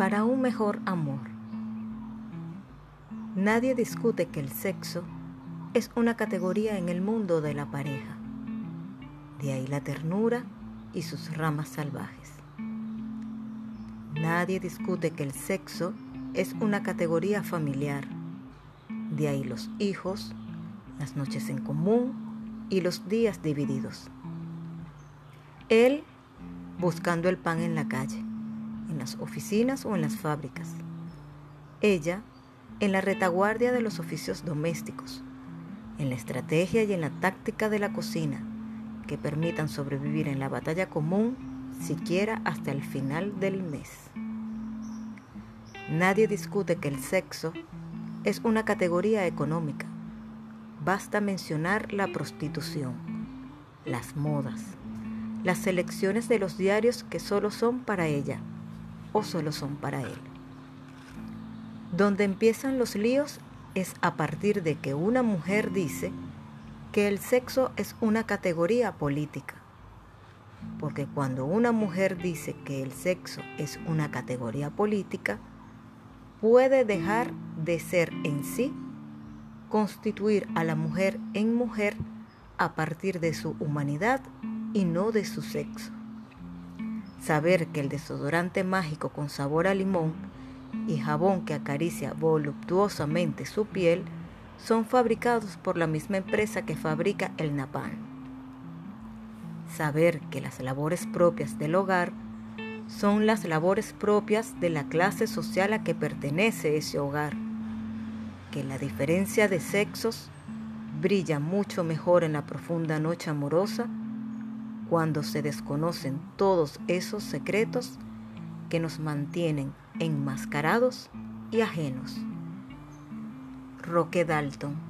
para un mejor amor. Nadie discute que el sexo es una categoría en el mundo de la pareja. De ahí la ternura y sus ramas salvajes. Nadie discute que el sexo es una categoría familiar. De ahí los hijos, las noches en común y los días divididos. Él buscando el pan en la calle, las oficinas o en las fábricas. Ella en la retaguardia de los oficios domésticos, en la estrategia y en la táctica de la cocina que permitan sobrevivir en la batalla común siquiera hasta el final del mes. Nadie discute que el sexo es una categoría económica. Basta mencionar la prostitución, las modas, las selecciones de los diarios que solo son para ella o solo son para él. Donde empiezan los líos es a partir de que una mujer dice que el sexo es una categoría política. Porque cuando una mujer dice que el sexo es una categoría política, puede dejar de ser en sí, constituir a la mujer en mujer a partir de su humanidad y no de su sexo. Saber que el desodorante mágico con sabor a limón y jabón que acaricia voluptuosamente su piel son fabricados por la misma empresa que fabrica el napalm. Saber que las labores propias del hogar son las labores propias de la clase social a que pertenece ese hogar, que la diferencia de sexos brilla mucho mejor en la profunda noche amorosa cuando se desconocen todos esos secretos que nos mantienen enmascarados y ajenos. Roque Dalton